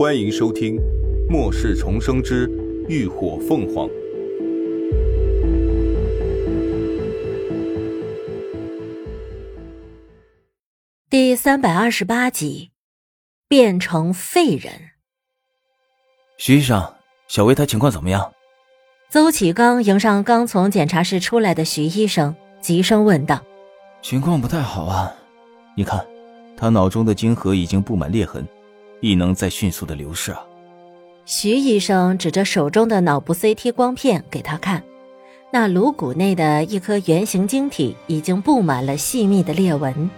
欢迎收听《末世重生之浴火凤凰》第三百二十八集，变成废人。徐医生，小薇她情况怎么样？邹启刚迎上刚从检查室出来的徐医生，急声问道：“情况不太好啊，你看，他脑中的晶核已经布满裂痕。”异能在迅速的流逝啊！徐医生指着手中的脑部 CT 光片给他看，那颅骨内的一颗圆形晶体已经布满了细密的裂纹。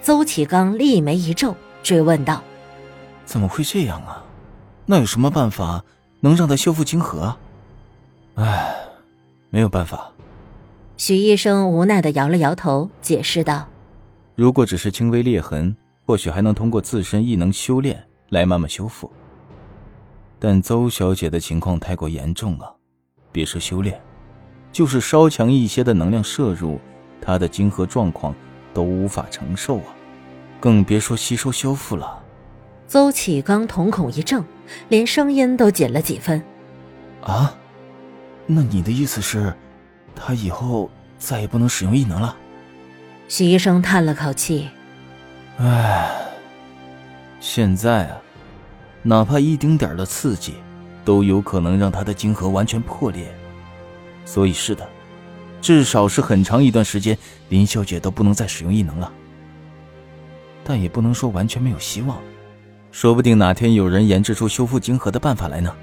邹启刚立眉一皱，追问道：“怎么会这样啊？那有什么办法能让他修复晶核？”唉，没有办法。徐医生无奈的摇了摇头，解释道：“如果只是轻微裂痕，或许还能通过自身异能修炼。”来慢慢修复，但邹小姐的情况太过严重了，别说修炼，就是稍强一些的能量摄入，她的晶核状况都无法承受啊，更别说吸收修复了。邹启刚瞳孔一怔，连声音都紧了几分。啊，那你的意思是，他以后再也不能使用异能了？徐医生叹了口气，唉。现在啊，哪怕一丁点的刺激，都有可能让他的晶核完全破裂。所以是的，至少是很长一段时间，林小姐都不能再使用异能了。但也不能说完全没有希望，说不定哪天有人研制出修复晶核的办法来呢。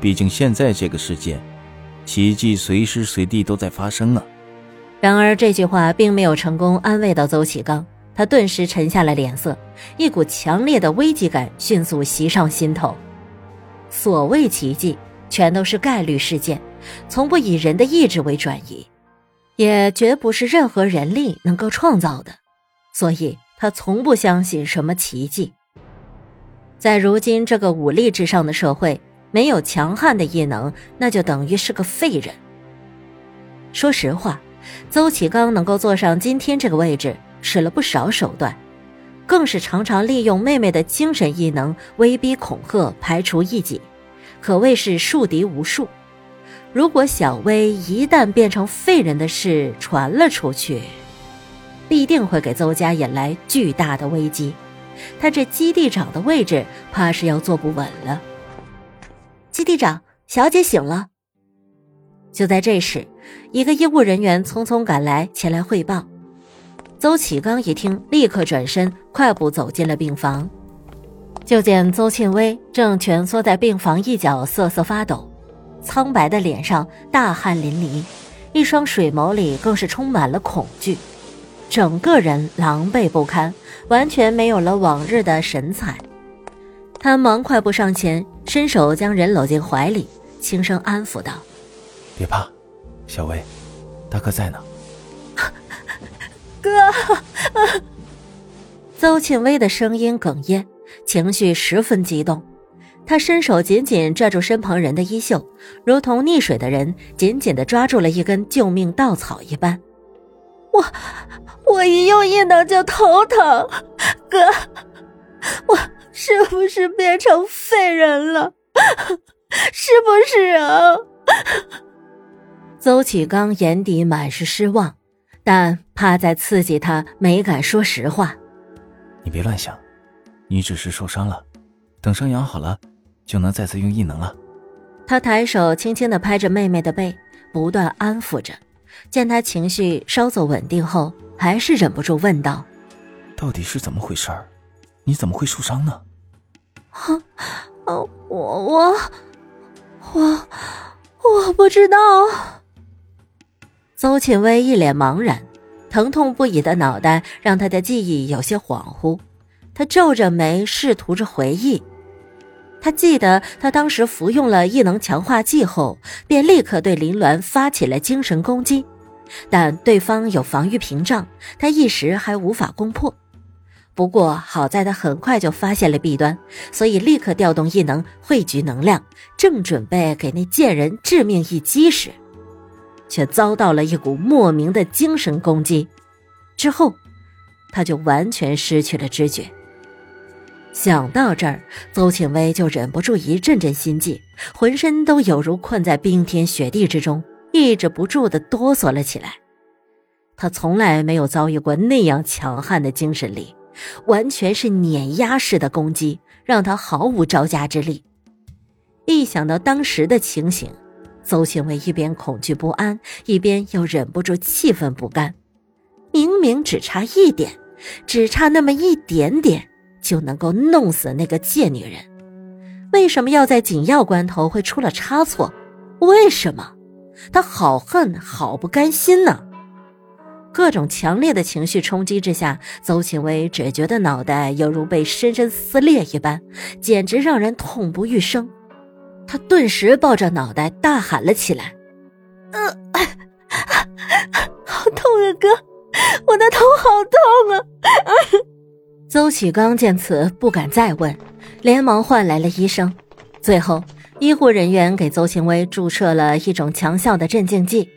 毕竟现在这个世界，奇迹随时随地都在发生啊。然而这句话并没有成功安慰到邹启刚。他顿时沉下了脸色，一股强烈的危机感迅速袭上心头。所谓奇迹，全都是概率事件，从不以人的意志为转移，也绝不是任何人力能够创造的。所以他从不相信什么奇迹。在如今这个武力至上的社会，没有强悍的异能，那就等于是个废人。说实话，邹启刚能够坐上今天这个位置。使了不少手段，更是常常利用妹妹的精神异能威逼恐吓，排除异己，可谓是树敌无数。如果小薇一旦变成废人的事传了出去，必定会给邹家引来巨大的危机。他这基地长的位置，怕是要坐不稳了。基地长，小姐醒了。就在这时，一个医务人员匆匆赶来，前来汇报。邹启刚一听，立刻转身，快步走进了病房。就见邹庆威正蜷缩在病房一角，瑟瑟发抖，苍白的脸上大汗淋漓，一双水眸里更是充满了恐惧，整个人狼狈不堪，完全没有了往日的神采。他忙快步上前，伸手将人搂进怀里，轻声安抚道：“别怕，小薇，大哥在呢。”哥，邹庆威的声音哽咽，情绪十分激动。他伸手紧紧拽住身旁人的衣袖，如同溺水的人紧紧的抓住了一根救命稻草一般。我，我一用一能就头疼。哥，我是不是变成废人了？是不是啊？邹启刚眼底满是失望。但怕再刺激他，没敢说实话。你别乱想，你只是受伤了，等伤养好了，就能再次用异能了。他抬手轻轻的拍着妹妹的背，不断安抚着。见她情绪稍作稳定后，还是忍不住问道：“到底是怎么回事儿？你怎么会受伤呢？”“啊，我我我我不知道。”邹庆威一脸茫然，疼痛不已的脑袋让他的记忆有些恍惚。他皱着眉，试图着回忆。他记得，他当时服用了异能强化剂后，便立刻对林鸾发起了精神攻击，但对方有防御屏障，他一时还无法攻破。不过好在他很快就发现了弊端，所以立刻调动异能汇聚能量，正准备给那贱人致命一击时。却遭到了一股莫名的精神攻击，之后，他就完全失去了知觉。想到这儿，邹庆威就忍不住一阵阵心悸，浑身都有如困在冰天雪地之中，抑制不住的哆嗦了起来。他从来没有遭遇过那样强悍的精神力，完全是碾压式的攻击，让他毫无招架之力。一想到当时的情形，邹庆威一边恐惧不安，一边又忍不住气愤不甘。明明只差一点，只差那么一点点，就能够弄死那个贱女人，为什么要在紧要关头会出了差错？为什么？他好恨，好不甘心呢！各种强烈的情绪冲击之下，邹庆威只觉得脑袋犹如被深深撕裂一般，简直让人痛不欲生。他顿时抱着脑袋大喊了起来：“呃，好痛啊，哥，我的头好痛啊！”邹启刚见此不敢再问，连忙唤来了医生。最后，医护人员给邹庆威注射了一种强效的镇静剂。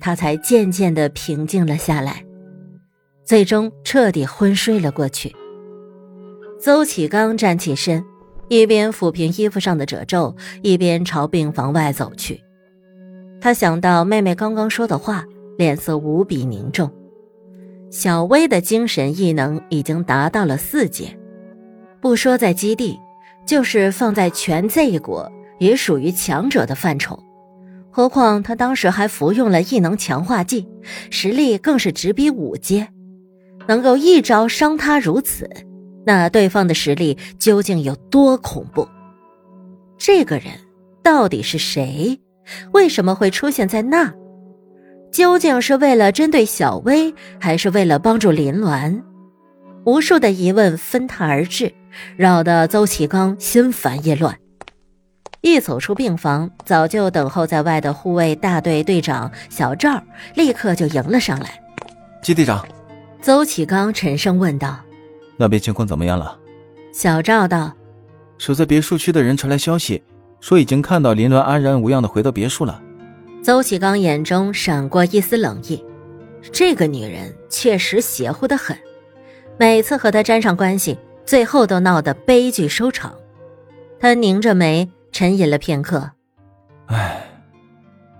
他才渐渐的平静了下来，最终彻底昏睡了过去。邹启刚站起身，一边抚平衣服上的褶皱，一边朝病房外走去。他想到妹妹刚刚说的话，脸色无比凝重。小薇的精神异能已经达到了四阶，不说在基地，就是放在全 Z 国，也属于强者的范畴。何况他当时还服用了异能强化剂，实力更是直逼五阶，能够一招伤他如此，那对方的实力究竟有多恐怖？这个人到底是谁？为什么会出现在那？究竟是为了针对小薇，还是为了帮助林鸾？无数的疑问纷沓而至，扰得邹启刚心烦意乱。一走出病房，早就等候在外的护卫大队队长小赵立刻就迎了上来。季队长，邹启刚沉声问道：“那边情况怎么样了？”小赵道：“守在别墅区的人传来消息，说已经看到林鸾安然无恙的回到别墅了。”邹启刚眼中闪过一丝冷意，这个女人确实邪乎的很，每次和她沾上关系，最后都闹得悲剧收场。他拧着眉。沉吟了片刻，唉，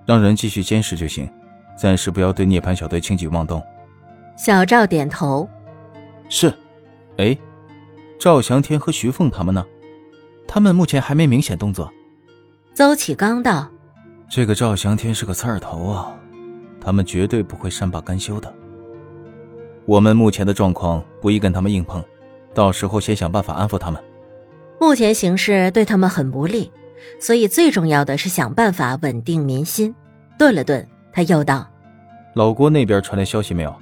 让人继续监视就行，暂时不要对涅槃小队轻举妄动。小赵点头，是。哎，赵翔天和徐凤他们呢？他们目前还没明显动作。邹启刚道：“这个赵翔天是个刺儿头啊，他们绝对不会善罢甘休的。我们目前的状况不宜跟他们硬碰，到时候先想办法安抚他们。目前形势对他们很不利。”所以最重要的是想办法稳定民心。顿了顿，他又道：“老郭那边传来消息没有？”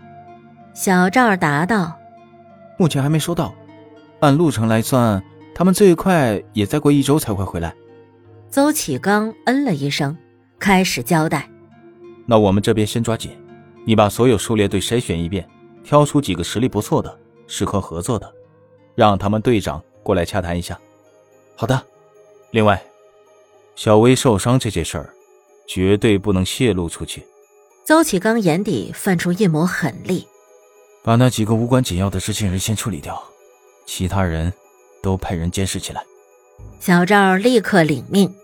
小赵答道：“目前还没收到。按路程来算，他们最快也再过一周才会回来。”邹启刚嗯了一声，开始交代：“那我们这边先抓紧，你把所有狩猎队筛选一遍，挑出几个实力不错的、适合合作的，让他们队长过来洽谈一下。”好的。另外。小薇受伤这件事儿，绝对不能泄露出去。邹启刚眼底泛出一抹狠厉，把那几个无关紧要的知情人先处理掉，其他人都派人监视起来。小赵立刻领命。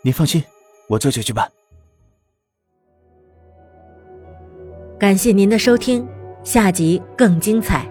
你放心，我这就去办。感谢您的收听，下集更精彩。